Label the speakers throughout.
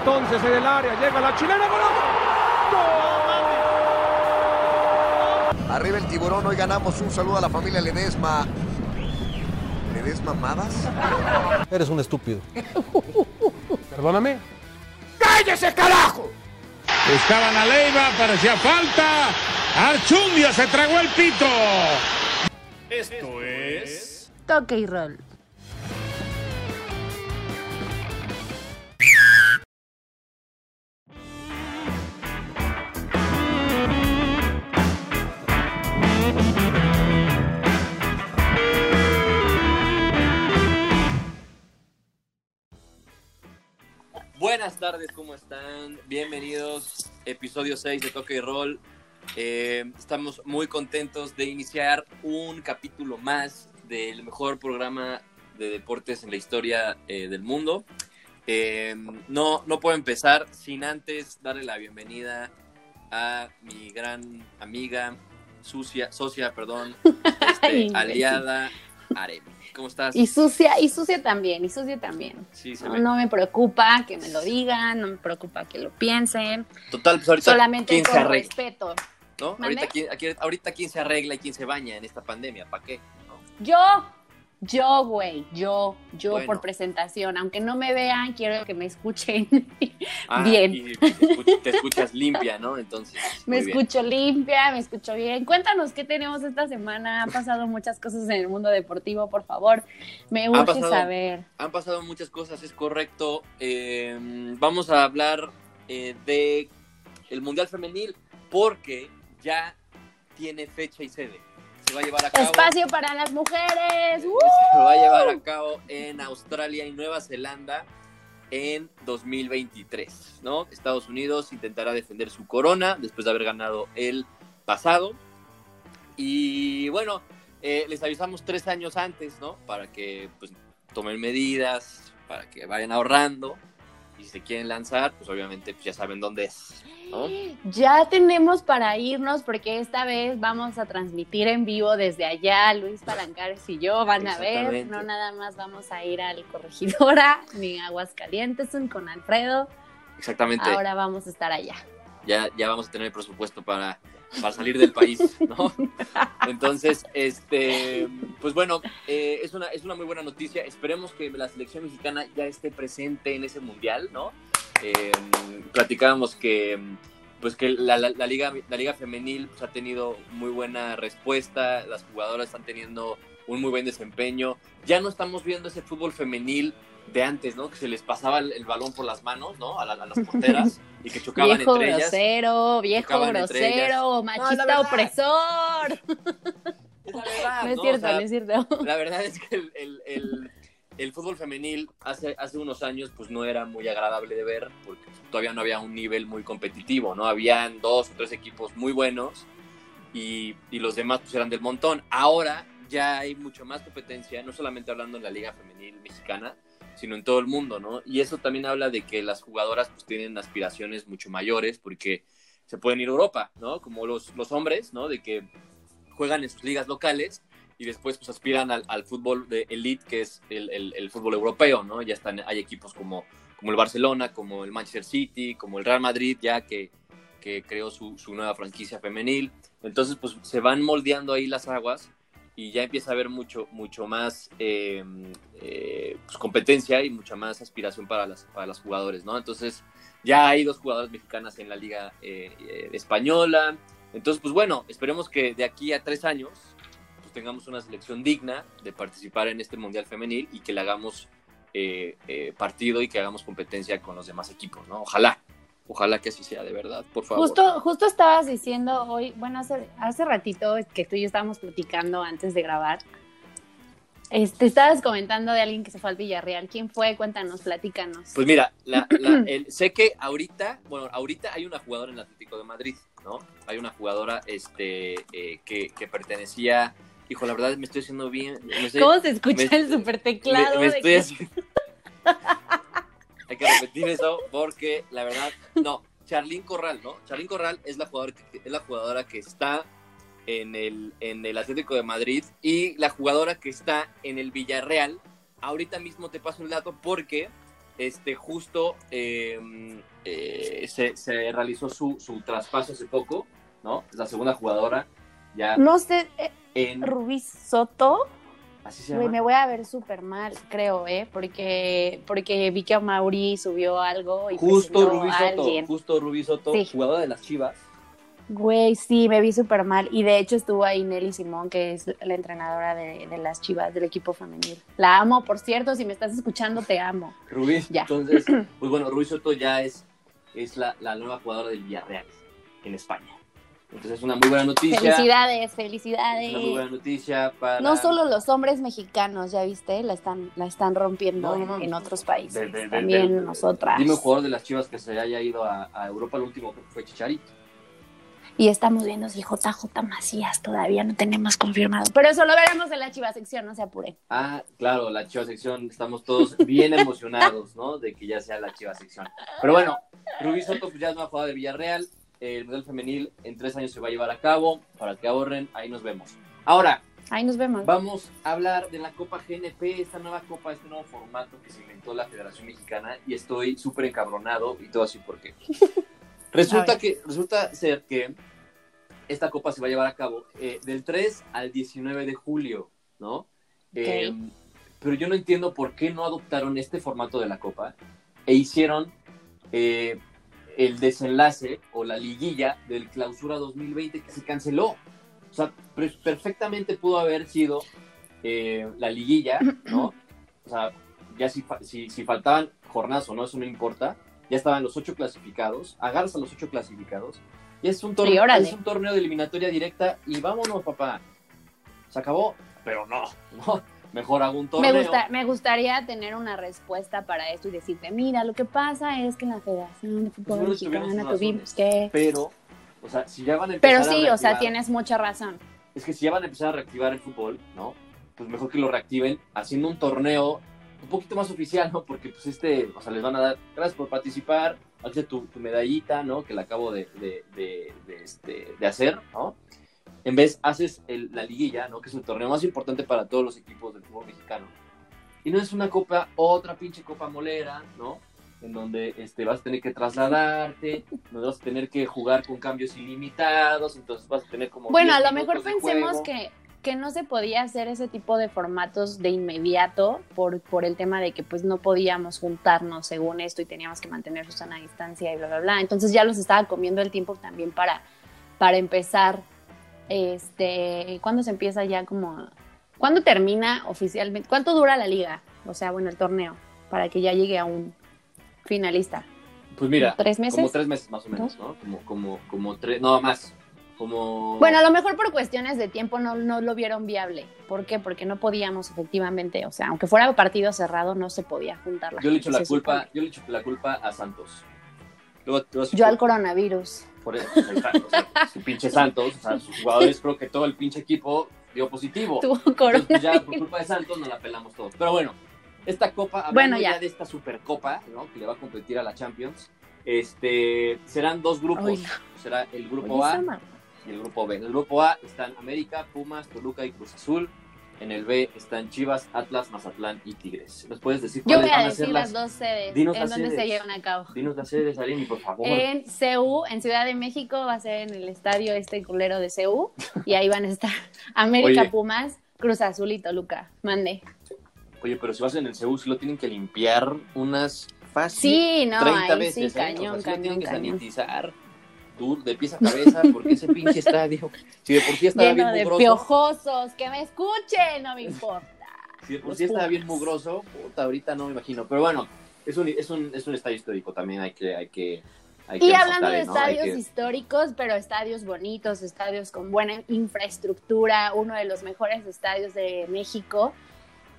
Speaker 1: entonces en el área, llega la chilena,
Speaker 2: Arriba el tiburón, hoy ganamos un saludo a la familia Ledesma. ¿Ledesma Madas?
Speaker 1: Eres un estúpido. Perdóname.
Speaker 3: ¡Cállese, carajo!
Speaker 4: Estaban a Leiva, parecía falta. Archundia se tragó el pito.
Speaker 5: Esto es.
Speaker 6: Toque y roll.
Speaker 5: Buenas tardes, ¿cómo están? Bienvenidos, episodio 6 de Toque y Roll. Eh, estamos muy contentos de iniciar un capítulo más del mejor programa de deportes en la historia eh, del mundo. Eh, no, no puedo empezar sin antes darle la bienvenida a mi gran amiga, sucia, socia, perdón, este, aliada, Aremi. ¿Cómo estás?
Speaker 6: Y sucia, y sucia también, y sucia también.
Speaker 5: Sí, se
Speaker 6: No,
Speaker 5: ve.
Speaker 6: no me preocupa que me lo digan, no me preocupa que lo piensen.
Speaker 5: Total, pues ahorita
Speaker 6: Solamente
Speaker 5: quién se
Speaker 6: con
Speaker 5: arregla,
Speaker 6: respeto.
Speaker 5: ¿no? Ahorita quién, aquí- ahorita quién se arregla y quién se baña en esta pandemia, ¿para qué? ¿No?
Speaker 6: Yo, yo, güey, yo, yo
Speaker 5: Bueno.
Speaker 6: por presentación. Aunque no me vean, quiero que me escuchen
Speaker 5: Ah,
Speaker 6: bien.
Speaker 5: Y te, escuch- te escuchas limpia, ¿no? Entonces,
Speaker 6: Me
Speaker 5: bien.
Speaker 6: escucho limpia, me escucho bien. Cuéntanos qué tenemos esta semana. Han pasado muchas cosas en el mundo deportivo, por favor. Me urge
Speaker 5: pasado-
Speaker 6: saber.
Speaker 5: Han pasado muchas cosas, es correcto. Eh, vamos a hablar eh, de el Mundial Femenil porque ya tiene fecha y sede. Se va a llevar a cabo.
Speaker 6: Espacio para las mujeres. ¡Uh!
Speaker 5: Se va a llevar a cabo en Australia y Nueva Zelanda en 2023, ¿no? Estados Unidos intentará defender su corona después de haber ganado el pasado. Y bueno, eh, les avisamos tres años antes, ¿no? Para que pues tomen medidas, para que vayan ahorrando. Y si se quieren lanzar, pues obviamente pues, ya saben dónde es, ¿no?
Speaker 6: Ya tenemos para irnos porque esta vez vamos a transmitir en vivo desde allá. Luis Palancares y yo van a ver. No nada más vamos a ir al Corregidora ni a Aguascalientes con Alfredo.
Speaker 5: Exactamente.
Speaker 6: Ahora vamos a estar allá.
Speaker 5: ya, ya vamos a tener presupuesto para, para salir del país, ¿no? Entonces, este, pues bueno, eh, es, una, es una muy buena noticia. Esperemos que la selección mexicana ya esté presente en ese mundial, ¿no? Eh, platicábamos que pues que la, la- la liga la liga femenil pues, ha tenido muy buena respuesta, las jugadoras están teniendo un muy buen desempeño. Ya no estamos viendo ese fútbol femenil de antes, ¿no? Que se les pasaba el, el balón por las manos, ¿no? A, la- a las porteras y que chocaban
Speaker 6: Viejo
Speaker 5: entre ellas.
Speaker 6: grosero, viejo
Speaker 5: ellas.
Speaker 6: grosero, machista
Speaker 5: verdad.
Speaker 6: opresor.
Speaker 5: Es la verdad,
Speaker 6: No es
Speaker 5: ¿no?
Speaker 6: cierto,
Speaker 5: O sea,
Speaker 6: no es cierto.
Speaker 5: La verdad es que el, el- el- el fútbol femenil hace, hace unos años pues no era muy agradable de ver porque todavía no había un nivel muy competitivo, ¿no? Habían dos o tres equipos muy buenos y, y los demás pues eran del montón. Ahora ya hay mucho más competencia, no solamente hablando en la liga femenil mexicana, sino en todo el mundo, ¿no? Y eso también habla de que las jugadoras pues tienen aspiraciones mucho mayores porque se pueden ir a Europa, ¿no? Como los, los hombres, ¿no? De que juegan en sus ligas locales y después pues aspiran al, al fútbol de elite que es el, el- el fútbol europeo, ¿no? Ya están, hay equipos como, como el Barcelona, como el Manchester City, como el Real Madrid ya que, que creó su, su nueva franquicia femenil. Entonces pues se van moldeando ahí las aguas y ya empieza a haber mucho, mucho más eh, eh, pues, competencia y mucha más aspiración para las, para las jugadores, ¿no? Entonces ya hay dos jugadoras mexicanas en la liga eh, española. Entonces, pues bueno, esperemos que de aquí a tres años pues tengamos una selección digna de participar en este Mundial Femenil y que le hagamos eh, partido y que hagamos competencia con los demás equipos, ¿no? Ojalá, ojalá que así sea de verdad, por favor.
Speaker 6: Justo, justo estabas diciendo hoy, bueno, hace, hace ratito que tú y yo estábamos platicando antes de grabar. Este, estabas comentando de alguien que se fue al Villarreal. ¿Quién fue? Cuéntanos, platícanos.
Speaker 5: Pues mira, la- la- el- sé que ahorita, bueno, ahorita hay una jugadora en el Atlético de Madrid, ¿no? Hay una jugadora este, eh, que, que pertenecía, hijo, la verdad me estoy haciendo bien. me estoy-
Speaker 6: ¿Cómo se escucha
Speaker 5: me-
Speaker 6: el super teclado?
Speaker 5: me, estoy
Speaker 6: que-
Speaker 5: haciendo- Hay que repetir eso porque la verdad, no, Charlín Corral, ¿no? Charlín Corral es la jugadora que, es la jugadora que está en el, en el Atlético de Madrid y la jugadora que está en el Villarreal. Ahorita mismo te paso un dato porque este, justo eh, eh, se, se realizó su, su traspaso hace poco, ¿no? Es la segunda jugadora ya
Speaker 6: No sé, eh,
Speaker 5: en...
Speaker 6: Rubí Soto,
Speaker 5: Así se
Speaker 6: güey,
Speaker 5: llama.
Speaker 6: me voy a ver súper mal, creo, ¿eh? Porque, porque vi que Mauri subió algo y
Speaker 5: Justo Rubí
Speaker 6: a
Speaker 5: Soto, justo Rubí Soto,
Speaker 6: Sí.
Speaker 5: jugadora de las Chivas.
Speaker 6: Güey, sí, me vi súper mal. Y de hecho estuvo ahí Nelly Simón, que es la entrenadora de, de las chivas del equipo femenil. La amo, por cierto, si me estás escuchando, te amo.
Speaker 5: Rubí,
Speaker 6: Ya.
Speaker 5: entonces, pues bueno, Rubí Soto ya es, es la, la nueva jugadora del Villarreal en España. Entonces es una muy buena noticia.
Speaker 6: Felicidades,
Speaker 5: Es una muy
Speaker 6: felicidades.
Speaker 5: buena noticia para...
Speaker 6: No solo los hombres mexicanos, ya viste, la están, la están rompiendo
Speaker 5: No, no,
Speaker 6: en,
Speaker 5: no.
Speaker 6: en otros países.
Speaker 5: De- de- de-
Speaker 6: También
Speaker 5: de-
Speaker 6: nosotras.
Speaker 5: Dime un jugador de las Chivas que se haya ido a, a Europa, el último que fue Chicharito.
Speaker 6: Y estamos viendo si JJ Macías todavía no tenemos confirmado. Pero eso lo veremos en la chiva sección, no se apuren.
Speaker 5: Ah, claro, la Chivas sección, estamos todos bien emocionados, ¿no? De que ya sea la Chivas sección. Pero bueno, Rubí Soto pues ya es una jugadora de Villarreal, el Mundial Femenil en tres años se va a llevar a cabo, para que ahorren, ahí nos vemos. Ahora,
Speaker 6: Ahí nos vemos.
Speaker 5: Vamos a hablar de la Copa GNP, esta nueva copa, este nuevo formato que se inventó la Federación Mexicana y estoy súper encabronado y todo así por qué. Resulta, que, resulta ser que esta copa se va a llevar a cabo eh, del 3 al 19 de julio, ¿no? Eh, pero yo no entiendo por qué no adoptaron este formato de la copa e hicieron eh, el desenlace o la liguilla del clausura 2020 que se canceló. O sea, perfectamente pudo haber sido eh, la liguilla, ¿no? O sea, ya si, si, si faltaban jornadas o no, eso no importa. Ya estaban los ocho clasificados, agarras a los ocho clasificados. Y es un, torneo, es un torneo de eliminatoria directa y vámonos, papá. Se acabó, pero no, no. Mejor hago un torneo.
Speaker 6: Me, gusta, me gustaría tener una respuesta para esto y decirte, mira, lo que pasa es que en la Federación de Fútbol
Speaker 5: Pues
Speaker 6: Mexicana tuvimos que...
Speaker 5: Pero, o sea, si ya van a empezar
Speaker 6: Pero
Speaker 5: a
Speaker 6: sí, o sea, tienes mucha razón.
Speaker 5: es que si ya van a empezar a reactivar el fútbol, ¿no? Pues mejor que lo reactiven haciendo un torneo un poquito más oficial, ¿no? Porque pues este, o sea, les van a dar gracias por participar, hazte tu, tu medallita, ¿no? Que la acabo de, de, de, de, este, de hacer, ¿no? En vez haces el- la liguilla, ¿no? Que es el torneo más importante para todos los equipos del fútbol mexicano. Y no es una copa, otra pinche copa molera, ¿no? En donde este, vas a tener que trasladarte, donde vas a tener que jugar con cambios ilimitados, entonces vas a tener como...
Speaker 6: Bueno,
Speaker 5: 10
Speaker 6: a lo mejor pensemos que, que no se podía hacer ese tipo de formatos de inmediato por, por el tema de que pues no podíamos juntarnos según esto y teníamos que mantener su sana distancia y bla, bla, bla. Entonces ya los estaba comiendo el tiempo también para, para empezar, este, ¿cuándo se empieza ya como, cuándo termina oficialmente? ¿Cuánto dura la liga? O sea, bueno, el torneo, para que ya llegue a un finalista.
Speaker 5: Pues mira,
Speaker 6: ¿Tres meses?
Speaker 5: como tres meses más o menos, ¿no? Como, como, como tres, no más, como...
Speaker 6: Bueno, a lo mejor por cuestiones de tiempo no, no lo vieron viable. ¿Por qué? Porque no podíamos efectivamente, o sea, aunque fuera partido cerrado, no se podía juntar la
Speaker 5: yo le echo la culpa,
Speaker 6: supone.
Speaker 5: yo le echo la culpa a Santos. Luego, luego si
Speaker 6: Yo al coronavirus.
Speaker 5: por eso, o sea, su pinche Santos, o sea, sus jugadores, creo que todo el pinche equipo dio positivo.
Speaker 6: Tuvo
Speaker 5: Entonces, pues, ya
Speaker 6: coronavirus.
Speaker 5: por culpa de Santos nos la pelamos todos. Pero bueno, esta copa,
Speaker 6: Bueno,
Speaker 5: ya.
Speaker 6: ya.
Speaker 5: de esta supercopa, ¿no? Que le va a competir a la Champions, este, serán dos grupos. Será el grupo
Speaker 6: Oye,
Speaker 5: A y el grupo B. En el grupo A están América, Pumas, Toluca y Cruz Azul. En el B están Chivas, Atlas, Mazatlán y Tigres. ¿Nos puedes decir
Speaker 6: Yo voy a decir
Speaker 5: las...
Speaker 6: las dos sedes
Speaker 5: Dinos
Speaker 6: en
Speaker 5: las
Speaker 6: donde se llevan a cabo.
Speaker 5: Dinos las sedes, Arini, por favor.
Speaker 6: En CU, en Ciudad de México, va a ser en el estadio este culero de CU. Y ahí van a estar América,
Speaker 5: Oye.
Speaker 6: Pumas, Cruz Azul y Toluca. Mande.
Speaker 5: Oye, pero si vas en el Seúl, sí lo tienen que limpiar unas fácil
Speaker 6: Sí, no,
Speaker 5: 30
Speaker 6: ahí
Speaker 5: veces,
Speaker 6: sí,
Speaker 5: ¿eh? O sea,
Speaker 6: cañón,
Speaker 5: sí lo tienen
Speaker 6: cañón,
Speaker 5: que
Speaker 6: cañón.
Speaker 5: sanitizar tú, de pies a cabeza, porque ese pinche estadio, si de por sí estaba
Speaker 6: Lleno
Speaker 5: bien
Speaker 6: de
Speaker 5: mugroso,
Speaker 6: piojosos, que me escuchen, no me importa.
Speaker 5: si de por
Speaker 6: Los
Speaker 5: sí estaba bien mugroso, puta, ahorita no me imagino. Pero bueno, es un, es un, es un estadio histórico también, hay que, hay que,
Speaker 6: Y hablando de estadios
Speaker 5: que-
Speaker 6: históricos, pero estadios bonitos, estadios con buena infraestructura, uno de los mejores estadios de México.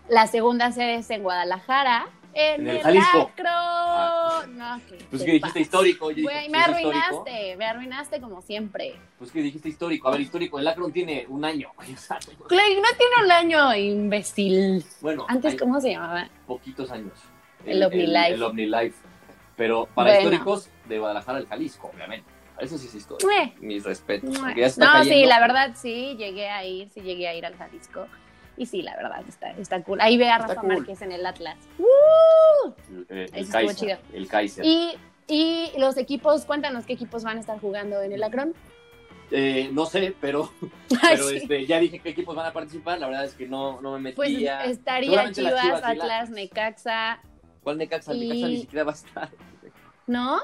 Speaker 6: La segunda sede es en Guadalajara, en,
Speaker 5: En el
Speaker 6: el,
Speaker 5: Jalisco.
Speaker 6: Acro.
Speaker 5: Ah.
Speaker 6: No, que
Speaker 5: Pues que dijiste histórico,
Speaker 6: Güey,
Speaker 5: pues
Speaker 6: me
Speaker 5: es histórico.
Speaker 6: arruinaste, me arruinaste como siempre.
Speaker 5: Pues que dijiste histórico, a ver, histórico, el Akron tiene un año,
Speaker 6: Clay, no tiene un año, imbécil.
Speaker 5: bueno,
Speaker 6: Antes, ¿cómo se llamaba?
Speaker 5: poquitos años.
Speaker 6: El OmniLife.
Speaker 5: El, OmniLife. Pero para
Speaker 6: Bueno.
Speaker 5: históricos, de Guadalajara al Jalisco, obviamente. Eso sí es histórico.
Speaker 6: Mue.
Speaker 5: Mis respetos.
Speaker 6: No, sí,
Speaker 5: cayendo.
Speaker 6: la verdad sí, llegué a ir, sí llegué a ir al Jalisco. Y sí, la verdad, está, está cool. Ahí ve a
Speaker 5: Está
Speaker 6: Rafa
Speaker 5: cool.
Speaker 6: Márquez en el Atlas.
Speaker 5: El, el Kaiser.
Speaker 6: chido.
Speaker 5: El Kaiser.
Speaker 6: Y, y los equipos, cuéntanos qué equipos van a estar jugando en el Acron.
Speaker 5: Eh, no sé, pero,
Speaker 6: Ay,
Speaker 5: pero
Speaker 6: sí.
Speaker 5: este, ya dije qué equipos van a participar. La verdad es que no, no me
Speaker 6: Pues
Speaker 5: metía.
Speaker 6: estaría
Speaker 5: Seguramente las
Speaker 6: Chivas,
Speaker 5: Chivas y la-
Speaker 6: Atlas, Necaxa,
Speaker 5: ¿Cuál Necaxa?
Speaker 6: y-
Speaker 5: Necaxa ni siquiera va a estar.
Speaker 6: ¿no?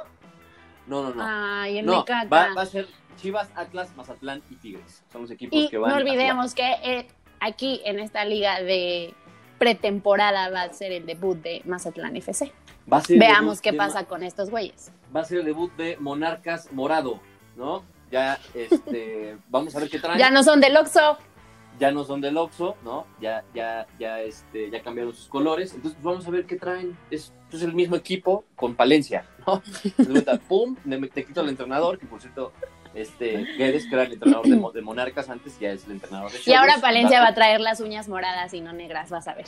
Speaker 5: No, no, no.
Speaker 6: Ay, el
Speaker 5: no,
Speaker 6: Necaxa.
Speaker 5: va, va a ser Chivas, Atlas, Mazatlán y Tigres. Son los equipos
Speaker 6: y
Speaker 5: que van
Speaker 6: no
Speaker 5: a
Speaker 6: olvidemos que eh, aquí en esta liga de pretemporada va a ser el debut de Mazatlán FC.
Speaker 5: jugar. Va a ser el
Speaker 6: Veamos qué pasa con estos güeyes.
Speaker 5: Va a ser el debut de Monarcas Morado, ¿no? Ya, este, vamos a ver qué traen.
Speaker 6: Ya no son del Oxxo.
Speaker 5: ya no son del Oxxo, ¿no? Ya, ya, ya, este, ya cambiaron sus colores. Entonces, vamos a ver qué traen. Es, es el mismo equipo con Palencia, ¿no? Pum, te quito al entrenador, que por cierto, este, Guedes, que era el entrenador de, Mo- de Monarcas antes, ya es el entrenador de
Speaker 6: Y ahora. Palencia va a traer las uñas moradas y no negras, vas a ver.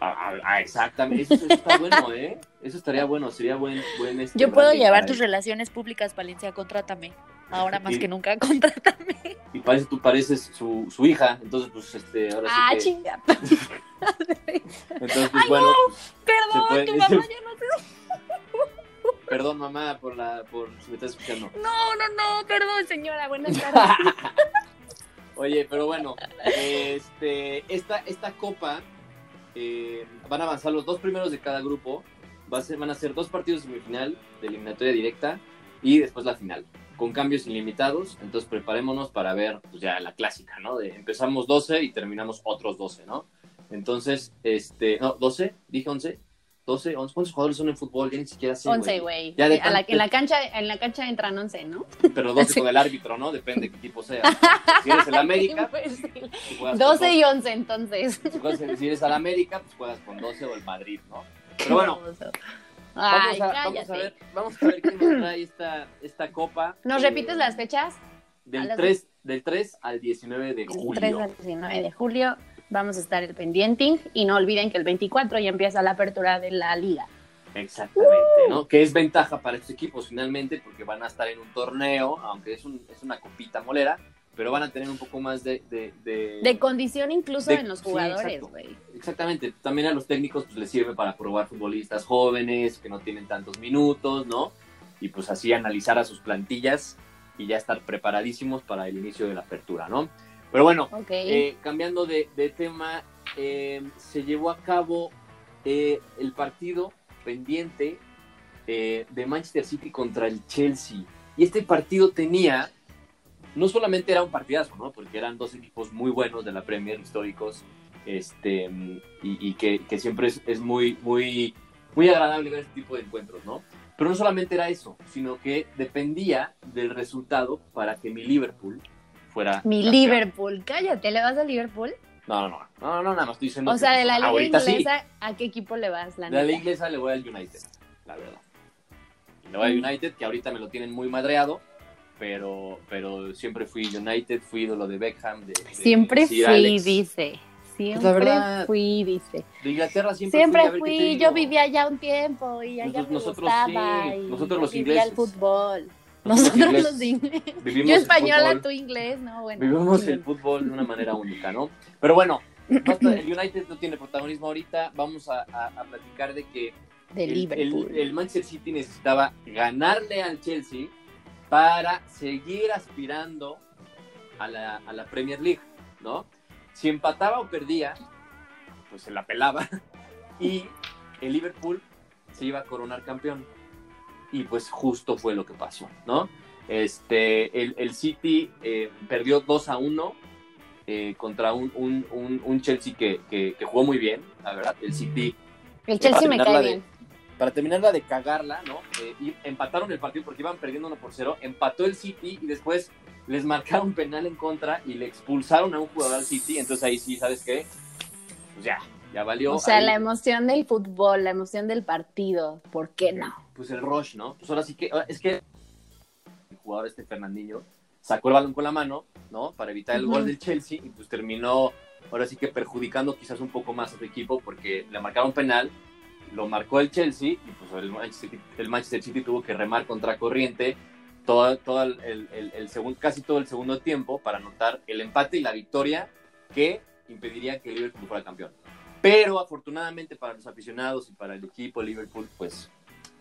Speaker 5: Ah, ah, ah, exactamente, eso, eso está bueno, ¿eh? Eso estaría bueno, sería buen, buen este,
Speaker 7: Yo puedo llevar tus relaciones públicas, Valencia, contrátame. Ahora más
Speaker 5: Y-
Speaker 7: que nunca, contrátame.
Speaker 5: Y parece, tú pareces su, su hija, entonces, pues, este, ahora sí
Speaker 6: Ah,
Speaker 5: que-
Speaker 6: chinga.
Speaker 5: Entonces, pues, bueno, pues,
Speaker 6: Perdón,
Speaker 5: puede-
Speaker 6: tu mamá ya no te...
Speaker 5: perdón, mamá, por la, por si me estás escuchando.
Speaker 6: No, no, no, perdón, señora. Buenas tardes.
Speaker 5: Oye, pero bueno, este, esta, esta copa eh, van a avanzar los dos primeros de cada grupo. Va a ser, van a ser dos partidos de semifinal de eliminatoria directa y después la final, con cambios ilimitados. Entonces preparémonos para ver pues, ya la clásica, ¿no? De empezamos 12 y terminamos otros 12, ¿no? Entonces, este, no, 12, dije 11, 12, 11. ¿Cuántos jugadores son en fútbol? Ya ni siquiera sé.
Speaker 6: 11, güey. En, la cancha, en la cancha entran 11, ¿no?
Speaker 5: Pero 12 con el árbitro, ¿no? Depende de qué equipo sea. Si eres el América,
Speaker 6: Pues sí.
Speaker 5: pues, juegas con
Speaker 6: 12 y 11, entonces.
Speaker 5: Si, juegas- si eres al América, pues juegas con 12 o el Madrid, ¿no? Pero bueno,
Speaker 6: Ay,
Speaker 5: vamos, a, vamos a ver, vamos a ver quién nos trae esta, esta copa.
Speaker 6: ¿Nos
Speaker 5: Eh,
Speaker 6: repites las fechas?
Speaker 5: Del
Speaker 6: las-
Speaker 5: 3, del 3 al 19 de
Speaker 6: El 3
Speaker 5: julio.
Speaker 6: al 19 de julio vamos a estar el pendiente y no olviden que el 24 ya empieza la apertura de la liga.
Speaker 5: Exactamente, ¿no? Que es ventaja para estos equipos finalmente porque van a estar en un torneo, aunque es, un, es una copita molera, pero van a tener un poco más de... de, de-
Speaker 6: De condición incluso
Speaker 5: De-
Speaker 6: en los jugadores, güey.
Speaker 5: Exactamente, también a los técnicos pues les sirve para probar futbolistas jóvenes que no tienen tantos minutos, ¿no? Y pues así analizar a sus plantillas y ya estar preparadísimos para el inicio de la apertura, ¿no? Pero bueno, eh, cambiando de, de tema, eh, se llevó a cabo eh, el partido pendiente de Manchester City contra el Chelsea. Y este partido tenía, no solamente era un partidazo, ¿no? Porque eran dos equipos muy buenos de la Premier, históricos, este, y, y que, que siempre es, es muy, muy, muy agradable ver este tipo de encuentros, ¿no? Pero no solamente era eso, sino que dependía del resultado para que mi Liverpool fuera.
Speaker 6: Mi
Speaker 5: campeón.
Speaker 6: Liverpool, cállate, ¿le vas a Liverpool?
Speaker 5: No, no, no, no, no, nada más estoy diciendo.
Speaker 6: O sea, de la
Speaker 5: pues,
Speaker 6: liga
Speaker 5: sí.
Speaker 6: inglesa, ¿a qué equipo le vas? La
Speaker 5: De la liga inglesa le voy al United, la verdad. Le voy al United, que ahorita me lo tienen muy madreado, pero, pero siempre fui United, fui ídolo de Beckham. De, de
Speaker 6: Siempre
Speaker 5: Sir
Speaker 6: fui,
Speaker 5: Alex.
Speaker 6: dice. Siempre
Speaker 5: la verdad,
Speaker 6: fui, dice.
Speaker 5: De Inglaterra siempre,
Speaker 6: Siempre
Speaker 5: fui.
Speaker 6: yo vivía allá un tiempo y allá
Speaker 5: Nosotros-
Speaker 6: me
Speaker 5: nosotros
Speaker 6: gustaba
Speaker 5: sí,
Speaker 6: y
Speaker 5: nosotros los
Speaker 6: vivía el
Speaker 5: ingleses.
Speaker 6: fútbol.
Speaker 5: Nosotros
Speaker 6: los ingleses.
Speaker 5: Vivimos
Speaker 6: Yo española,
Speaker 5: fútbol.
Speaker 6: tú inglés, no, bueno.
Speaker 5: Vivimos el fútbol de una manera única, ¿no? Pero bueno, el United no tiene protagonismo ahorita. Vamos a, a- a platicar de que
Speaker 6: De
Speaker 5: el,
Speaker 6: Liverpool.
Speaker 5: el- el Manchester City necesitaba ganarle al Chelsea para seguir aspirando a la, a la Premier League, ¿no? Si empataba o perdía, pues se la pelaba y el Liverpool se iba a coronar campeón. Y pues justo fue lo que pasó, ¿no? Este, el, el City eh, perdió 2 a 1 eh, contra un, un- un- un Chelsea que, que- que jugó muy bien, la verdad. El City
Speaker 6: El Chelsea
Speaker 5: para
Speaker 6: me cae
Speaker 5: de-
Speaker 6: bien.
Speaker 5: para terminarla de cagarla, ¿no? Eh, y empataron el partido porque iban perdiendo 1 por 0, empató el City y después les marcaron penal en contra y le expulsaron a un jugador al City, entonces ahí sí, ¿sabes qué? Pues ya, ya valió.
Speaker 6: O sea,
Speaker 5: Ahí,
Speaker 6: la emoción del fútbol, la emoción del partido, ¿por qué no?
Speaker 5: Pues el rush, ¿no? Pues ahora sí que, es que el jugador este Fernandinho sacó el balón con la mano, ¿no? Para evitar el gol del Chelsea y pues terminó ahora sí que perjudicando quizás un poco más a su equipo porque le marcaron penal, lo marcó el Chelsea y pues el Manchester, City- el Manchester City tuvo que remar contra corriente todo, todo el, el- el- el segundo, casi todo el segundo tiempo para anotar el empate y la victoria que impediría que el Liverpool fuera campeón. Pero afortunadamente para los aficionados y para el equipo Liverpool, pues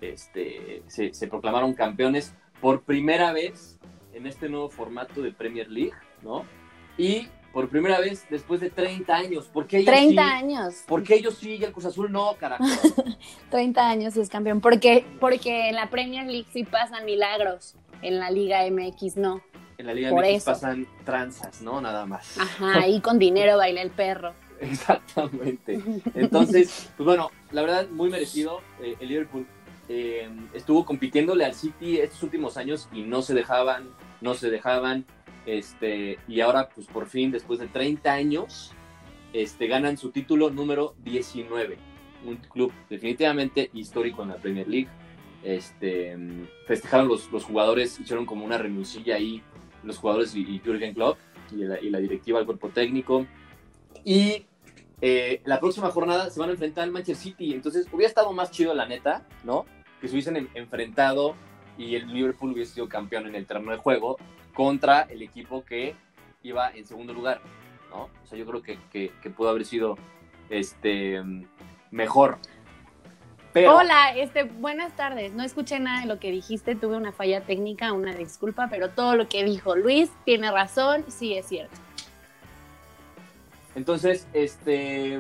Speaker 5: este, se, se proclamaron campeones por primera vez en este nuevo formato de Premier League, ¿no? Y por primera vez después de 30 años. ¿Por qué ellos
Speaker 6: 30
Speaker 5: sí?
Speaker 6: años.
Speaker 5: ¿Por qué ellos sí y el Cruz Azul no, carajo?
Speaker 6: 30 años es campeón. Porque, porque en la Premier League sí pasan milagros. En la Liga MX no.
Speaker 5: En la Liga
Speaker 6: Por
Speaker 5: MX
Speaker 6: eso.
Speaker 5: pasan tranzas, ¿no? Nada más.
Speaker 6: Ajá, ahí con dinero baila el perro.
Speaker 5: Exactamente. Entonces, pues bueno, la verdad, muy merecido. Eh, el Liverpool eh, estuvo compitiéndole al City estos últimos años y no se dejaban, no se dejaban. Este, y ahora, pues por fin, después de 30 años, este, ganan su título número 19. Un club definitivamente histórico en la Premier League. Este, festejaron los, los jugadores, hicieron como una renuncia ahí, los jugadores y, y Jürgen Klopp y la, y la directiva, el cuerpo técnico. Y eh, la próxima jornada se van a enfrentar al Manchester City. Entonces hubiera estado más chido, la neta, ¿no? Que se hubiesen en- enfrentado y el Liverpool hubiese sido campeón en el terreno de juego contra el equipo que iba en segundo lugar, ¿no? O sea, yo creo que, pudo haber sido este, mejor.
Speaker 6: Hola, este, buenas tardes. No escuché nada de lo que dijiste, tuve una falla técnica, una disculpa, pero todo lo que dijo Luis tiene razón, sí es cierto.
Speaker 5: Entonces, este,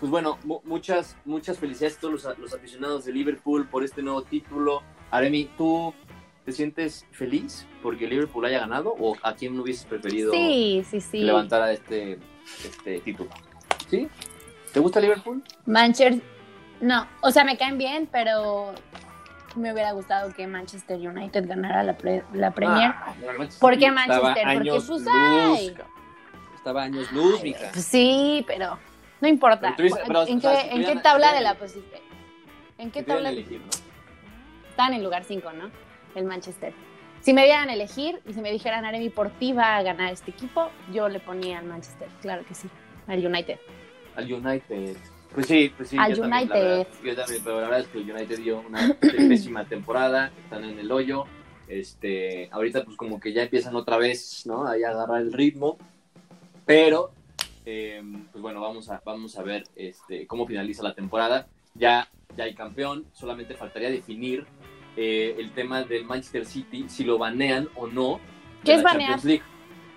Speaker 5: pues bueno, mu- muchas, muchas felicidades a todos los, los aficionados de Liverpool por este nuevo título. Aremi, ¿tú te sientes feliz porque Liverpool haya ganado o a quién hubieses preferido
Speaker 6: Sí, sí, sí.
Speaker 5: que levantara este, este título? ¿Sí? ¿Te gusta Liverpool?
Speaker 6: Manchester, no, o sea, me caen bien, pero me hubiera gustado que Manchester United ganara la, pre- la Premier.
Speaker 5: Ah, no, Manchester
Speaker 6: ¿Por qué
Speaker 5: City estaba años luz,
Speaker 6: ay.
Speaker 5: mija.
Speaker 6: Pues sí, pero no importa.
Speaker 5: Pero tú dices- pero,
Speaker 6: ¿En,
Speaker 5: sea,
Speaker 6: qué,
Speaker 5: si
Speaker 6: en qué tabla de la posición? ¿En qué tabla?
Speaker 5: elegir, ¿no?
Speaker 6: Están en lugar 5, ¿no? El Manchester. Si me dieran a elegir y si me dijeran, Aremi, por ti va a ganar este equipo, yo le ponía al Manchester, claro que sí, al United.
Speaker 5: Al United. Pues sí, pues sí.
Speaker 6: Al
Speaker 5: yo también, la
Speaker 6: United.
Speaker 5: verdad, yo también, pero la verdad es que el United dio una pésima temporada, están en el hoyo. Este, ahorita pues como que ya empiezan otra vez, ¿no? Ahí a agarrar el ritmo. Pero, eh, pues bueno, vamos a, vamos a ver este, cómo finaliza la temporada. Ya, ya hay campeón, solamente faltaría definir eh, el tema del Manchester City, si lo banean o no.
Speaker 6: ¿Qué es
Speaker 5: la
Speaker 6: banear?
Speaker 5: Champions League.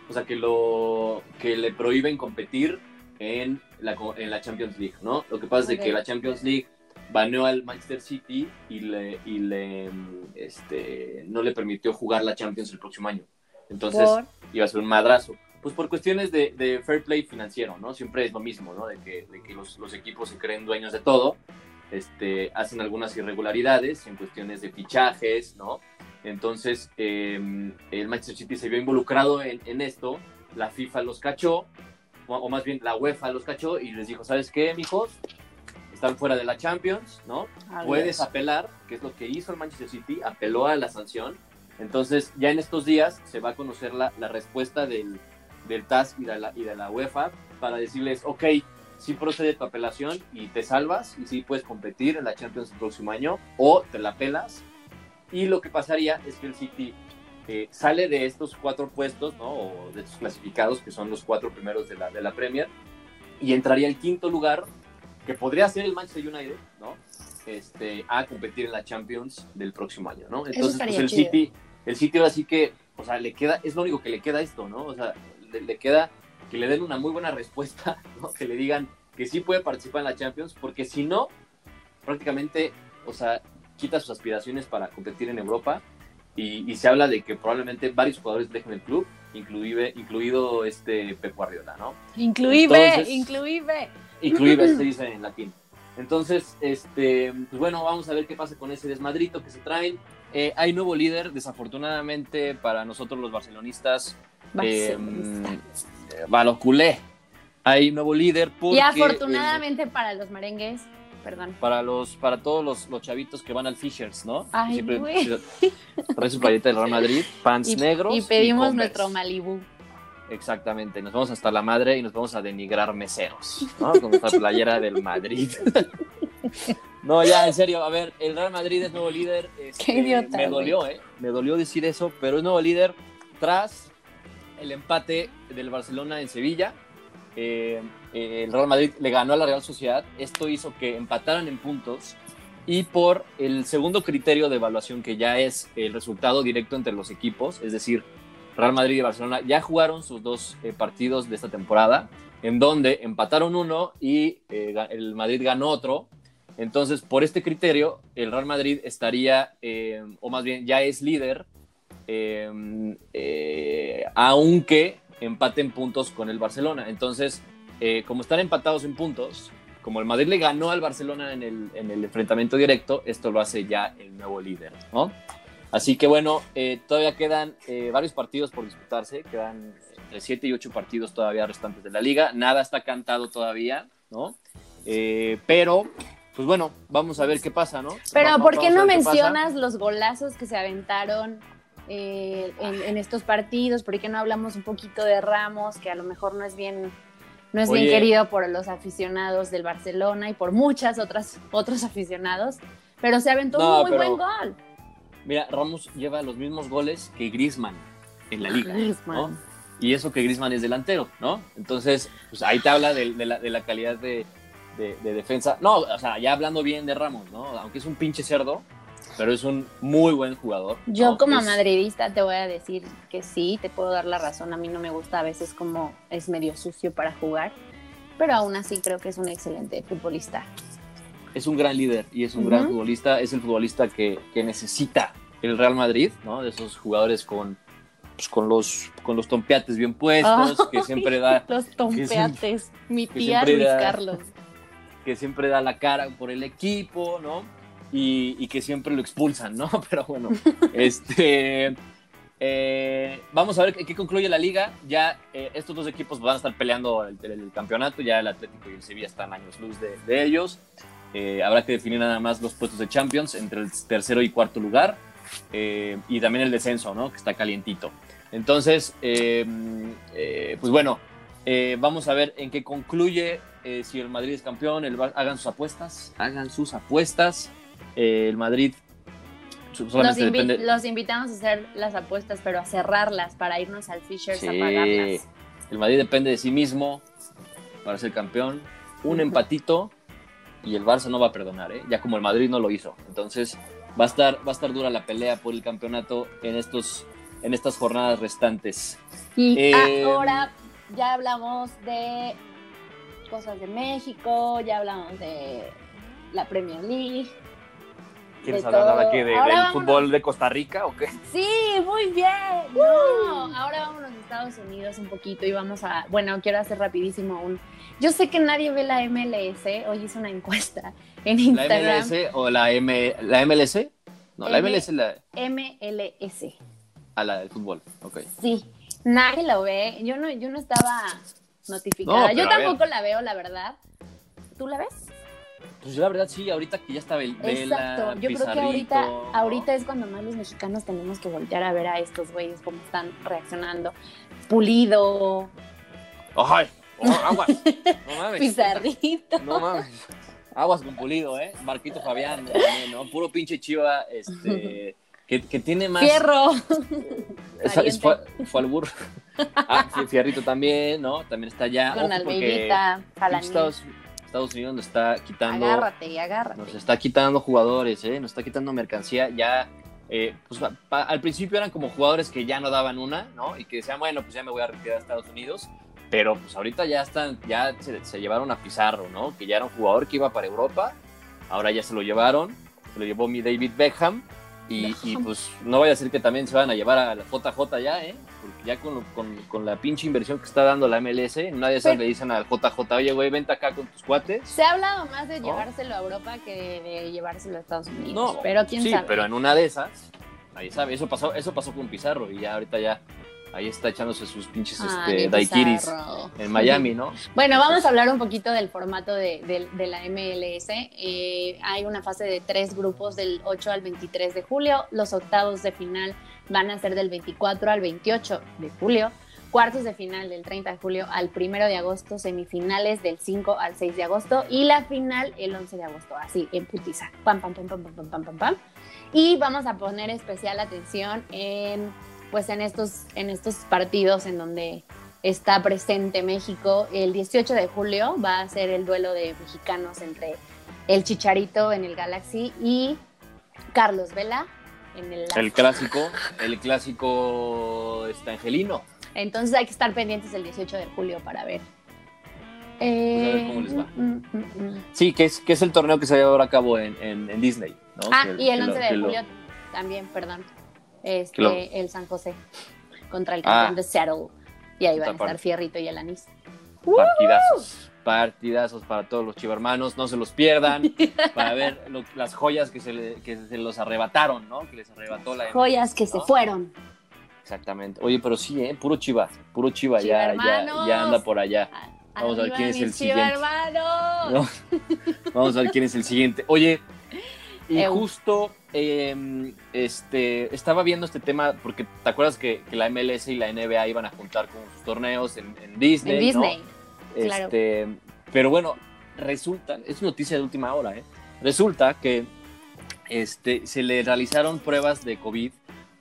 Speaker 5: O sea, que, lo, que le prohíben competir en la, en la Champions League, ¿no? Lo que pasa es que la Champions League baneó al Manchester City y le, y le este, no le permitió jugar la Champions el próximo año. Entonces
Speaker 6: Por-
Speaker 5: iba a ser un madrazo. Pues por cuestiones de, de fair play financiero, ¿no? Siempre es lo mismo, ¿no? De que, de que los, los equipos se creen dueños de todo, este, hacen algunas irregularidades en cuestiones de fichajes, ¿no? Entonces, eh, el Manchester City se vio involucrado en, en esto, la FIFA los cachó, o, o más bien la UEFA los cachó y les dijo, ¿sabes qué, mijos? Están fuera de la Champions, ¿no?
Speaker 6: Adiós.
Speaker 5: Puedes apelar, que es lo que hizo el Manchester City, apeló a la sanción. Entonces, ya en estos días se va a conocer la, la respuesta del, del TAS y de, la, y de la UEFA para decirles, ok, sí procede tu apelación y te salvas y sí puedes competir en la Champions el próximo año o te la pelas. Y lo que pasaría es que el City eh, sale de estos cuatro puestos, ¿no? O de estos clasificados, que son los cuatro primeros de la, de la Premier, y entraría el quinto lugar, que podría ser el Manchester United, ¿no? Este, a competir en la Champions del próximo año, ¿no? Entonces, pues el
Speaker 6: chido.
Speaker 5: City, el City ahora sí que, o sea, le queda, es lo único que le queda esto, ¿no? O sea, le, queda que le den una muy buena respuesta, ¿no? Que le digan que sí puede participar en la Champions, porque si no, prácticamente, o sea, quita sus aspiraciones para competir en Europa y, y se habla de que probablemente varios jugadores dejen el club, incluive, incluido este Pep Guardiola, ¿no?
Speaker 6: Incluive,
Speaker 5: Entonces-
Speaker 6: incluive.
Speaker 5: Incluive se dice en latín. Entonces, este, pues bueno, vamos a ver qué pasa con ese desmadrito que se traen. Eh, hay nuevo líder, desafortunadamente para nosotros los barcelonistas, eh, va lo culé. Hay nuevo líder porque
Speaker 6: Y
Speaker 5: eh,
Speaker 6: afortunadamente para los merengues, perdón.
Speaker 5: para los para todos los, los chavitos que van al Fishers, ¿no?
Speaker 6: Ay,
Speaker 5: Siempre trae su playeta del Real Madrid, pants
Speaker 6: Y,
Speaker 5: negros
Speaker 6: y pedimos nuestro Malibu.
Speaker 5: Exactamente, nos vamos hasta la madre y nos vamos a denigrar meseros, ¿no? Con nuestra playera del Madrid. No, ya, en serio, a ver, el Real Madrid es nuevo líder. este,
Speaker 6: Qué idiota,
Speaker 5: Me dolió, ¿eh? Me dolió decir eso, pero es nuevo líder tras el empate del Barcelona en Sevilla. Eh, eh, el Real Madrid le ganó a la Real Sociedad. Esto hizo que empataran en puntos y por el segundo criterio de evaluación que ya es el resultado directo entre los equipos, es decir, Real Madrid y Barcelona ya jugaron sus dos eh, partidos de esta temporada, en donde empataron uno y el Madrid ganó otro. Entonces, por este criterio, el Real Madrid estaría, o más bien ya es líder, eh, eh, aunque empaten puntos con el Barcelona. Entonces, eh, como están empatados en puntos, como el Madrid le ganó al Barcelona en el, en el enfrentamiento directo, esto lo hace ya el nuevo líder, ¿no? Así que bueno, eh, todavía quedan varios partidos por disputarse, quedan entre 7 y 8 partidos todavía restantes de la liga, nada está cantado todavía, ¿no? Pero, pues bueno, vamos a ver qué pasa, ¿no?
Speaker 6: Pero ¿por qué no
Speaker 5: pasa.
Speaker 6: mencionas los golazos que se aventaron eh, en, en estos partidos? ¿Por qué no hablamos un poquito de Ramos, que a lo mejor no es bien, no es bien querido por los aficionados del Barcelona y por muchas otras otros aficionados? Pero se aventó
Speaker 5: No,
Speaker 6: un muy
Speaker 5: pero-
Speaker 6: buen gol.
Speaker 5: Mira, Ramos lleva los mismos goles que Griezmann en la liga,
Speaker 6: Griezmann.
Speaker 5: ¿no? Y eso que Griezmann es delantero, ¿no? Entonces, pues ahí te habla de, de la, de la calidad de, de- de defensa. No, o sea, ya hablando bien de Ramos, ¿no? Aunque es un pinche cerdo, pero es un muy buen jugador.
Speaker 6: Yo
Speaker 5: ¿no?
Speaker 6: como
Speaker 5: Es-
Speaker 6: madridista te voy a decir que sí, te puedo dar la razón. A mí no me gusta a veces como es medio sucio para jugar, pero aún así creo que es un excelente futbolista.
Speaker 5: es un gran líder y es un gran
Speaker 6: Ujú.
Speaker 5: futbolista. Es el futbolista que, que necesita el Real Madrid, ¿no? De esos jugadores con, pues, con, los, con los tompiates bien puestos, que
Speaker 6: Ay,
Speaker 5: siempre da
Speaker 6: Los tompeates. Mi
Speaker 5: que
Speaker 6: tía
Speaker 5: siempre
Speaker 6: Luis
Speaker 5: da-
Speaker 6: Carlos.
Speaker 5: que siempre da la cara por el equipo, ¿no? Y, que siempre lo expulsan, ¿no? Pero bueno, este... eh, vamos a ver qué, concluye la liga. Ya eh, estos dos equipos van a estar peleando el, campeonato. Ya el Atlético y el Sevilla están años luz de, ellos. Eh, habrá que definir nada más los puestos de Champions entre el tercero y cuarto lugar. y también el descenso, ¿no? Que está calientito. Entonces, pues bueno, vamos a ver en qué concluye si el Madrid es campeón. El hagan sus apuestas, hagan sus apuestas. Eh, el Madrid
Speaker 6: Los, invi-
Speaker 5: depende.
Speaker 6: los invitamos a hacer las apuestas, pero a cerrarlas para irnos al Fishers
Speaker 5: Sí,
Speaker 6: a pagarlas.
Speaker 5: el Madrid depende de sí mismo para ser campeón. Un empatito y el Barça no va a perdonar, ¿eh? ya como el Madrid no lo hizo. Entonces va a estar, va a estar dura la pelea por el campeonato en, estos, en estas jornadas restantes.
Speaker 6: Y
Speaker 5: Eh,
Speaker 6: ahora ya hablamos de cosas de México, ya hablamos de la Premier League.
Speaker 5: ¿Quieres
Speaker 6: De
Speaker 5: hablar
Speaker 6: todo.
Speaker 5: ahora que de-
Speaker 6: Ahora
Speaker 5: del
Speaker 6: vámonos.
Speaker 5: fútbol de Costa Rica o qué?
Speaker 6: Sí, muy bien. No, ahora vámonos a Estados Unidos un poquito y vamos a, bueno, quiero hacer rapidísimo un. Yo sé que nadie ve la MLS, hoy hice una encuesta en
Speaker 5: ¿La
Speaker 6: Instagram.
Speaker 5: MLS o la, M, la MLS? No, la
Speaker 6: M-
Speaker 5: MLS es la,
Speaker 6: MLS.
Speaker 5: a la del fútbol. Ok.
Speaker 6: Sí, nadie lo ve. Yo no, yo no estaba notificada.
Speaker 5: No,
Speaker 6: yo tampoco la veo, la verdad. ¿Tú la ves?
Speaker 5: Pues yo la verdad sí, ahorita que ya está Vela,
Speaker 6: Exacto. Yo creo que ahorita, es cuando más los mexicanos tenemos que voltear a ver a estos güeyes cómo están reaccionando. Pulido,
Speaker 5: ¡Ay! oh, aguas! No mames.
Speaker 6: Pizarrito.
Speaker 5: No mames. Aguas con pulido, ¿eh? Marquito Fabián, también, ¿no? Puro pinche chiva, este. Que, que tiene más.
Speaker 6: Fierro.
Speaker 5: Es, es, fue, fue albur. Ah, sí, Fierrito también, ¿no? También está allá.
Speaker 6: Con
Speaker 5: Ojo,
Speaker 6: Jalaní.
Speaker 5: Estados, Estados Unidos nos está quitando.
Speaker 6: Agárrate, agárrate.
Speaker 5: Nos está quitando jugadores, ¿eh? Nos está quitando mercancía. Ya, eh, pues pa- al principio eran como jugadores que ya no daban una, ¿no? Y que decían, bueno, pues ya me voy a retirar a Estados Unidos. Pero pues ahorita ya están, ya se, se llevaron a Pizarro, ¿no? Que ya era un jugador que iba para Europa. Ahora ya se lo llevaron. Se lo llevó mi David Beckham. Y, y, pues no vaya a ser que también se van a llevar a la JJ ya, ¿eh? Porque ya con, lo- con, con la pinche inversión que está dando la MLS, en una de esas
Speaker 6: Pero-
Speaker 5: le dicen al JJ, oye, güey, vente acá con tus cuates.
Speaker 6: Se ha hablado más de
Speaker 5: ¿No?
Speaker 6: llevárselo a Europa que de llevárselo a Estados Unidos.
Speaker 5: No,
Speaker 6: pero quién
Speaker 5: sí,
Speaker 6: sabe.
Speaker 5: pero en una de esas, nadie sabe. Eso pasó, eso pasó con Pizarro y ya ahorita ya ahí está echándose sus pinches
Speaker 6: ah,
Speaker 5: este, daiquiris en Miami, ¿no?
Speaker 6: Bueno, vamos a hablar un poquito del formato de, de, de la MLS. Eh, hay una fase de tres grupos del 8 al 23 de julio. Los octavos de final van a ser del 24 al 28 de julio. Cuartos de final del 30 de julio al 1 de agosto, semifinales del 5 al 6 de agosto y la final el 11 de agosto, así en putiza. Pam, pam, pam, pam, pam, pam, pam, pam. Y vamos a poner especial atención en pues en, estos, en estos partidos en donde está presente México. El 18 de julio va a ser el duelo de mexicanos entre el Chicharito en el Galaxy y Carlos Vela en el...
Speaker 5: El clásico, el clásico está Angelino.
Speaker 6: Entonces hay que estar pendientes el 18 de julio para ver.
Speaker 5: Pues a ver cómo les va.
Speaker 6: mm, mm, mm.
Speaker 5: Sí, que es, que es el torneo que se va a llevar a cabo en, en- en Disney. ¿no?
Speaker 6: Ah,
Speaker 5: Que-
Speaker 6: y el
Speaker 5: que lo-
Speaker 6: 11 de
Speaker 5: lo-
Speaker 6: julio también, perdón. Este,
Speaker 5: lo-
Speaker 6: el San José contra el campeón
Speaker 5: Ah.
Speaker 6: de Seattle. Y ahí van a estar
Speaker 5: parte.
Speaker 6: Fierrito y el Anís.
Speaker 5: Partidazos. Partidazos para todos los chivermanos. No se los pierdan. para ver lo- las joyas que se, le- que se los arrebataron, ¿no? Que les arrebató la
Speaker 6: Joyas que se fueron.
Speaker 5: Exactamente. Oye, pero sí, ¿eh? Puro chiva. Puro chiva. Ya, ya, ya anda por allá. Vamos a ver quién es el siguiente. ¿no? Vamos a ver quién es el siguiente. Oye, y
Speaker 6: Eu.
Speaker 5: justo eh, este, estaba viendo este tema porque te acuerdas que, que la MLS y la NBA iban a juntar con sus torneos en, en Disney.
Speaker 6: En
Speaker 5: ¿no?
Speaker 6: Disney. claro.
Speaker 5: Este, pero bueno, resulta, es noticia de última hora, ¿eh? Resulta que este, se le realizaron pruebas de COVID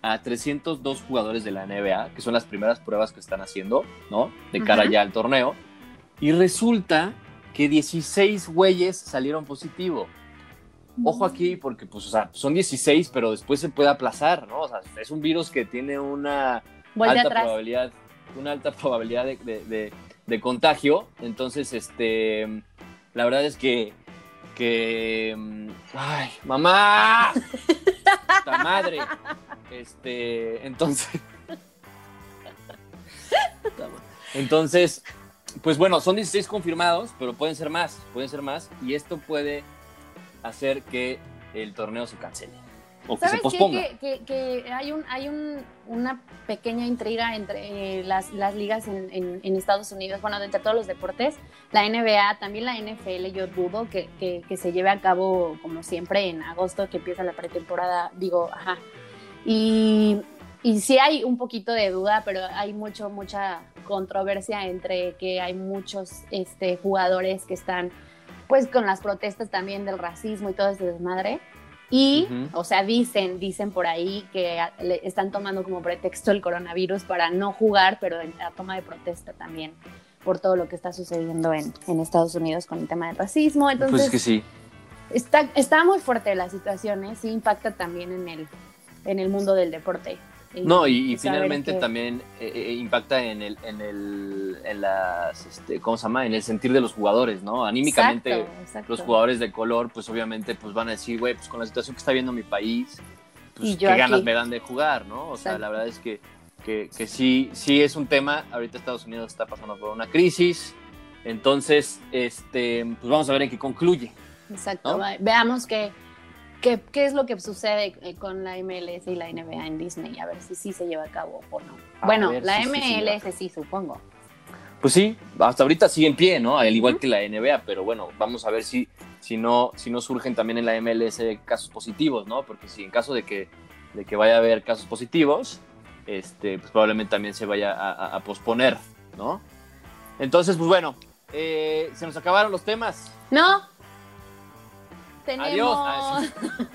Speaker 5: a 302 jugadores de la NBA, que son las primeras pruebas que están haciendo, ¿no? De cara ya al torneo. Y resulta que 16 güeyes salieron positivo. Ojo aquí, porque pues, o sea, son 16, pero después se puede aplazar, ¿no? O sea, es un virus que tiene una alta
Speaker 6: atrás.
Speaker 5: probabilidad, una alta probabilidad de, de- de- de contagio. Entonces, este, la verdad es que, que, ay, mamá, ¡Ta madre, este, entonces, entonces, pues bueno, son 16 confirmados, pero pueden ser más, pueden ser más, y esto puede hacer que el torneo se cancele o que se posponga.
Speaker 6: Que, que- que hay, un, hay un- una pequeña intriga entre eh, las, las ligas en, en- en Estados Unidos, bueno, entre todos los deportes, la NBA, también la NFL, yo dudo que, que- que se lleve a cabo como siempre en agosto, que empieza la pretemporada, digo, ajá. Y, y sí hay un poquito de duda, pero hay mucho, mucha controversia entre que hay muchos este, jugadores que están pues con las protestas también del racismo y todo ese desmadre. Y, o sea, dicen, dicen por ahí que le están tomando como pretexto el coronavirus para no jugar, pero en la toma de protesta también por todo lo que está sucediendo en, en Estados Unidos con el tema del racismo. Entonces,
Speaker 5: Pues es que sí.
Speaker 6: está, está muy fuerte la situación, ¿eh? sí impacta también en el, en el mundo del deporte.
Speaker 5: No, y, finalmente
Speaker 6: que-
Speaker 5: también eh, eh, impacta en el, en el, en las, este, ¿cómo se llama? En el sentir de los jugadores, ¿no? Anímicamente,
Speaker 6: Exacto, exacto.
Speaker 5: los jugadores de color, pues obviamente, pues van a decir, güey, pues con la situación que está viendo mi país, pues
Speaker 6: Y
Speaker 5: qué
Speaker 6: aquí.
Speaker 5: ganas me dan de jugar, ¿no? O sea, la verdad es que, que, que sí, sí es un tema. Ahorita Estados Unidos está pasando por una crisis, entonces, este, pues vamos a ver en qué concluye.
Speaker 6: Exacto. Veamos qué, qué, qué es lo que sucede eh, con la MLS y la NBA en Disney, a ver si sí se lleva a cabo o no.
Speaker 5: A
Speaker 6: bueno,
Speaker 5: ver
Speaker 6: la
Speaker 5: sí
Speaker 6: MLS sí, supongo.
Speaker 5: Pues sí, hasta ahorita sigue en pie, ¿no? Al igual que la NBA, pero bueno, vamos a ver si, si, no, si no surgen también en la MLS casos positivos, ¿no? Porque si en caso de que, de que vaya a haber casos positivos, este, pues probablemente también se vaya a, a- a posponer, ¿no? Entonces, pues bueno, eh, se nos acabaron los temas.
Speaker 6: No. Tenemos,
Speaker 5: Adiós.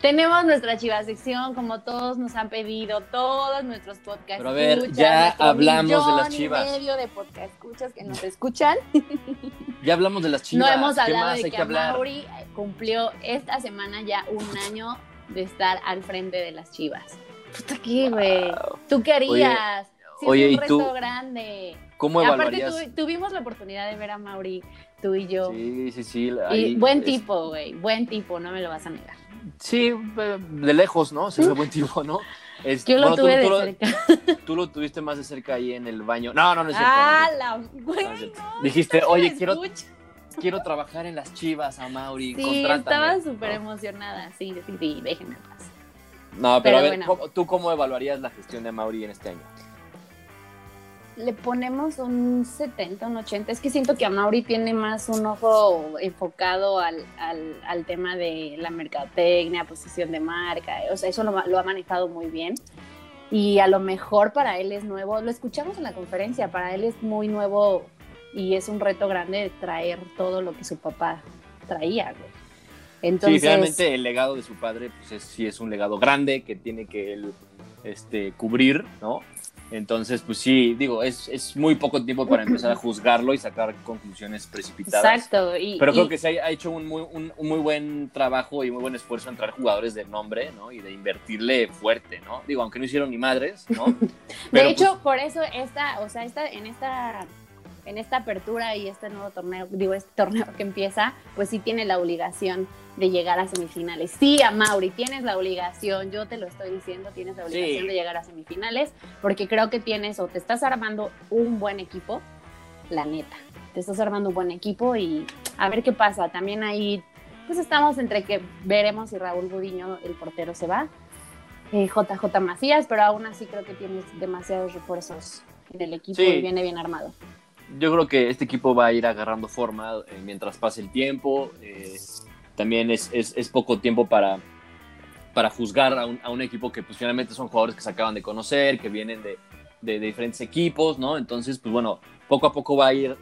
Speaker 6: Tenemos nuestra chiva sección, como todos nos han pedido, todos nuestros podcast
Speaker 5: Pero a ver,
Speaker 6: escuchas,
Speaker 5: ya hablamos de las Chivas.
Speaker 6: medio de podcast escuchas que nos escuchan.
Speaker 5: Ya hablamos de las chivas.
Speaker 6: no hemos
Speaker 5: ¿Qué
Speaker 6: hablado de que,
Speaker 5: que?
Speaker 6: Mauri cumplió esta semana ya un año de estar al frente de las chivas. Puta qué, güey. Tú querías. Sí,
Speaker 5: oye,
Speaker 6: es un
Speaker 5: ¿y tú
Speaker 6: reto grande.
Speaker 5: ¿Cómo
Speaker 6: Aparte,
Speaker 5: evaluarías?
Speaker 6: tu- tuvimos la oportunidad de ver a Mauri, tú y yo.
Speaker 5: Sí, sí, sí.
Speaker 6: y buen
Speaker 5: es-
Speaker 6: tipo, güey. Buen tipo, no me lo vas a negar.
Speaker 5: Sí, eh, de lejos, ¿no? Se ve buen tipo, ¿no? Es-
Speaker 6: Yo lo
Speaker 5: bueno, tú-
Speaker 6: tuve
Speaker 5: tú
Speaker 6: de
Speaker 5: lo-
Speaker 6: cerca.
Speaker 5: Tú lo tuviste más de cerca ahí en el baño. No, no, no es cierto.
Speaker 6: ¡Ah,
Speaker 5: es
Speaker 6: la güey!
Speaker 5: No es cierto.
Speaker 6: no,
Speaker 5: Dijiste, oye, quiero,
Speaker 6: escucha".
Speaker 5: quiero trabajar en las chivas, a Mauri.
Speaker 6: Sí,
Speaker 5: contrátame".
Speaker 6: estaba súper
Speaker 5: ¿No?
Speaker 6: emocionada. Sí, sí, sí, déjenme en paz.
Speaker 5: No, pero,
Speaker 6: Pero
Speaker 5: a ver,
Speaker 6: bueno.
Speaker 5: ¿cómo- ¿tú cómo evaluarías la gestión de Mauri en este año?
Speaker 6: Le ponemos un 70, un 80. Es que siento que a Mauri tiene más un ojo enfocado al, al, al tema de la mercadotecnia, posición de marca. O sea, eso lo, lo ha manejado muy bien. Y a lo mejor para él es nuevo. Lo escuchamos en la conferencia. Para él es muy nuevo y es un reto grande traer todo lo que su papá traía. Entonces,
Speaker 5: sí, finalmente el legado de su padre, pues es, sí es un legado grande que tiene que él este, cubrir, ¿no? Entonces, pues sí, digo, es, es muy poco tiempo para empezar a juzgarlo y sacar conclusiones precipitadas.
Speaker 6: Exacto. Y,
Speaker 5: Pero creo
Speaker 6: y-
Speaker 5: que se ha hecho un muy, un, un muy buen trabajo y muy buen esfuerzo en traer jugadores de nombre, ¿no? Y de invertirle fuerte, ¿no? Digo, aunque no hicieron ni madres, ¿no?
Speaker 6: De hecho,
Speaker 5: pues,
Speaker 6: por eso esta, o sea, esta, en esta, en esta apertura y este nuevo torneo, digo, este torneo que empieza, pues sí tiene la obligación de llegar a semifinales. Sí, a Mauri, tienes la obligación, yo te lo estoy diciendo, tienes la obligación
Speaker 5: Sí.
Speaker 6: de llegar a semifinales, porque creo que tienes o te estás armando un buen equipo, la neta. Te estás armando un buen equipo y a ver qué pasa. También ahí, pues estamos entre que veremos si Raúl Gudiño, el portero, se va eh, JJ Macías, pero aún así creo que tienes demasiados refuerzos en el equipo
Speaker 5: Sí.
Speaker 6: y viene bien armado.
Speaker 5: yo creo que este equipo va a ir agarrando forma eh, mientras pase el tiempo. eh, también es, es, es poco tiempo para, para juzgar a un, a un equipo que pues finalmente son jugadores que se acaban de conocer, que vienen de, de- de diferentes equipos, ¿no? Entonces, pues bueno, poco a poco va a ir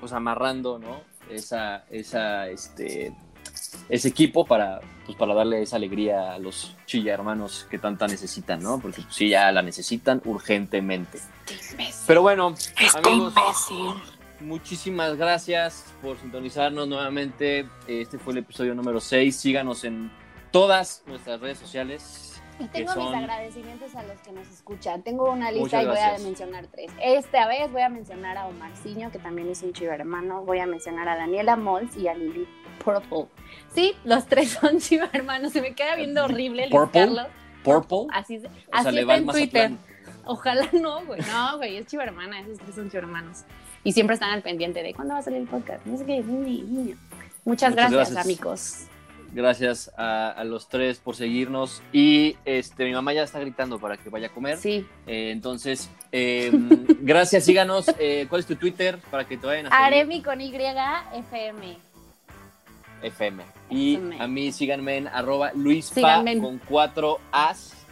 Speaker 5: pues amarrando, ¿no? Esa, esa, este, ese equipo para, pues, para darle esa alegría a los chilla hermanos que tanta necesitan, ¿no? Porque pues, sí, ya la necesitan urgentemente. Pero bueno, amigos, muchísimas gracias por sintonizarnos nuevamente. Este fue el episodio número 6. Síganos en todas nuestras redes sociales.
Speaker 6: Y tengo mis agradecimientos a los que nos escuchan. Tengo una lista y voy a mencionar tres. Esta vez voy a mencionar a Omarciño, que también es un chivo hermano. Voy a mencionar a Daniela Mols y a Lili Purple. Sí, los tres son chivo hermanos. Se me queda viendo horrible, Luis
Speaker 5: ¿Purple?
Speaker 6: Carlos.
Speaker 5: Purple.
Speaker 6: Así,
Speaker 5: O
Speaker 6: así
Speaker 5: sea,
Speaker 6: está
Speaker 5: al
Speaker 6: en Twitter. Ojalá no, güey. No, güey, es chivo hermana. Esos tres son chivo hermanos. Y siempre están al pendiente de cuándo va a salir el podcast. No sé qué. Muchas,
Speaker 5: Muchas
Speaker 6: gracias,
Speaker 5: gracias.
Speaker 6: amigos.
Speaker 5: Gracias a, a los tres por seguirnos. Y este, mi mamá ya está gritando para que vaya a comer.
Speaker 6: Sí.
Speaker 5: Eh, entonces, eh, gracias, síganos. Eh, ¿Cuál es tu Twitter? Para que te vayan a seguir.
Speaker 6: Aremi con Y, FM.
Speaker 5: FM. Y
Speaker 6: FM.
Speaker 5: a mí síganme en arroba luispa
Speaker 6: Síganme.
Speaker 5: con cuatro as.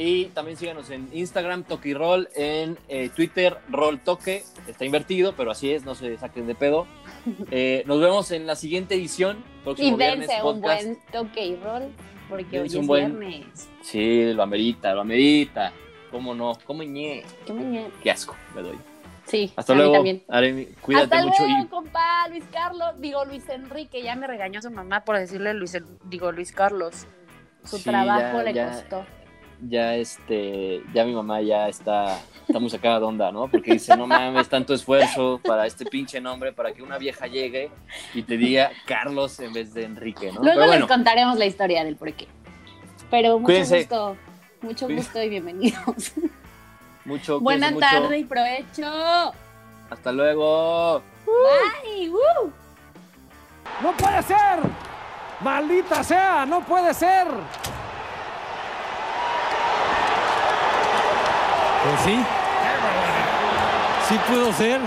Speaker 5: Y también síganos en Instagram, Toque y Roll, en eh, Twitter, Roll Toque. Está invertido, pero así es, no se saquen de pedo. Eh, nos vemos en la siguiente edición.
Speaker 6: Y
Speaker 5: Próximo viernes,
Speaker 6: dense un buen toque y roll, porque hoy es
Speaker 5: un buen-
Speaker 6: viernes.
Speaker 5: Sí, lo amerita, lo amerita. ¿Cómo no? ¿Cómo ñe?
Speaker 6: Qué.
Speaker 5: Qué asco, me doy.
Speaker 6: Sí,
Speaker 5: Hasta
Speaker 6: a mí
Speaker 5: luego.
Speaker 6: también.
Speaker 5: Aremi, cuídate
Speaker 6: Hasta
Speaker 5: mucho
Speaker 6: luego,
Speaker 5: y
Speaker 6: compa, Luis Carlos. Digo, Luis Enrique, ya me regañó su mamá por decirle Luis, digo, Luis Carlos. Su
Speaker 5: Sí,
Speaker 6: trabajo
Speaker 5: ya-
Speaker 6: le
Speaker 5: ya-
Speaker 6: costó.
Speaker 5: Ya este, ya mi mamá ya está, está muy sacada de onda, ¿no? Porque dice, no mames, tanto esfuerzo para este pinche nombre, para que una vieja llegue y te diga Carlos en vez de Enrique, ¿no?
Speaker 6: Luego
Speaker 5: Pero bueno,
Speaker 6: les contaremos la historia del porqué. Pero mucho
Speaker 5: Cuídense.
Speaker 6: gusto, mucho
Speaker 5: Cuídense.
Speaker 6: gusto y bienvenidos.
Speaker 5: mucho,
Speaker 6: Buena
Speaker 5: cuídense mucho.
Speaker 6: tarde y provecho.
Speaker 5: Hasta luego.
Speaker 6: Bye.
Speaker 1: ¡No puede ser! ¡Maldita sea! ¡No puede ser!
Speaker 8: Pues sí. Sí pudo ser.